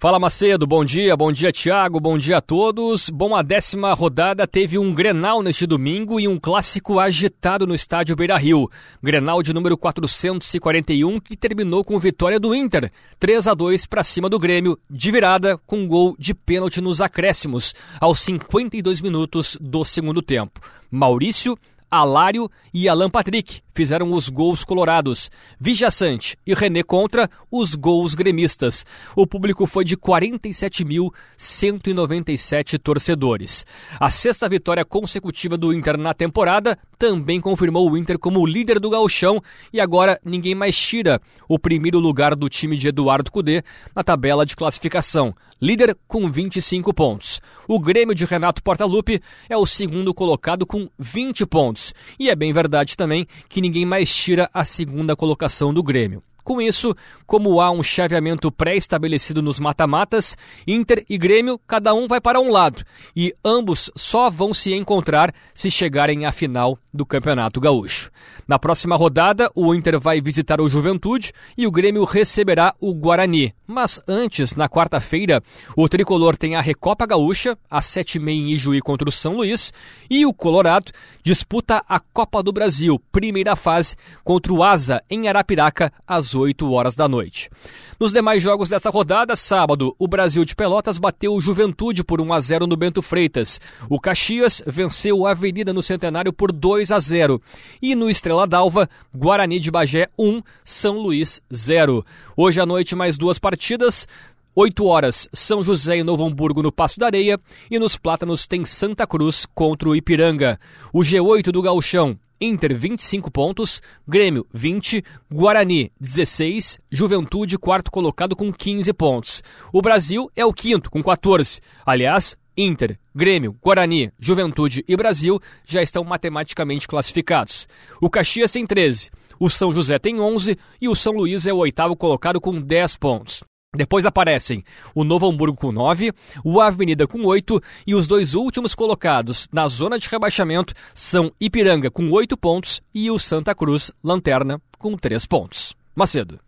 Fala Macedo, bom dia, bom dia Tiago, bom dia a todos. Bom, a décima rodada teve um Grenal neste domingo e um clássico agitado no estádio Beira Rio. Grenal de número 441 que terminou com vitória do Inter, 3 a 2 para cima do Grêmio, de virada com gol de pênalti nos acréscimos, aos 52 minutos do segundo tempo. Maurício Alário e Alan Patrick fizeram os gols colorados. Vijaçante e René Contra, os gols gremistas. O público foi de 47.197 torcedores. A sexta vitória consecutiva do Inter na temporada também confirmou o Inter como líder do gauchão e agora ninguém mais tira o primeiro lugar do time de Eduardo Cudê na tabela de classificação. Líder com 25 pontos. O Grêmio de Renato Portaluppi é o segundo colocado com 20 pontos. E é bem verdade também que ninguém mais tira a segunda colocação do Grêmio. Com isso, como há um chaveamento pré-estabelecido nos mata-matas, Inter e Grêmio, cada um vai para um lado, e ambos só vão se encontrar se chegarem à final do Campeonato Gaúcho. Na próxima rodada, o Inter vai visitar o Juventude e o Grêmio receberá o Guarani. Mas antes, na quarta-feira, o tricolor tem a Recopa Gaúcha, às sete e meia em Ijuí contra o São Luís, e o Colorado disputa a Copa do Brasil, primeira fase, contra o Asa, em Arapiraca, às 8 horas da noite. Nos demais jogos dessa rodada, sábado, o Brasil de Pelotas bateu o Juventude por 1 a 0 no Bento Freitas. O Caxias venceu a Avenida no Centenário por 2 a 0. E no Estrela d'Alva, Guarani de Bagé 1, São Luís 0. Hoje à noite mais duas partidas. 8 horas, São José e Novo Hamburgo no Passo da Areia e nos Plátanos tem Santa Cruz contra o Ipiranga. O G8 do Gauchão, Inter 25 pontos, Grêmio 20, Guarani 16, Juventude quarto colocado com 15 pontos. O Brasil é o quinto com 14. Aliás, Inter, Grêmio, Guarani, Juventude e Brasil já estão matematicamente classificados. O Caxias tem 13, o São José tem 11 e o São Luís é o oitavo colocado com 10 pontos. Depois aparecem o Novo Hamburgo com 9, o Avenida com 8 e os dois últimos colocados na zona de rebaixamento são Ipiranga com 8 pontos e o Santa Cruz, lanterna, com 3 pontos. Macedo.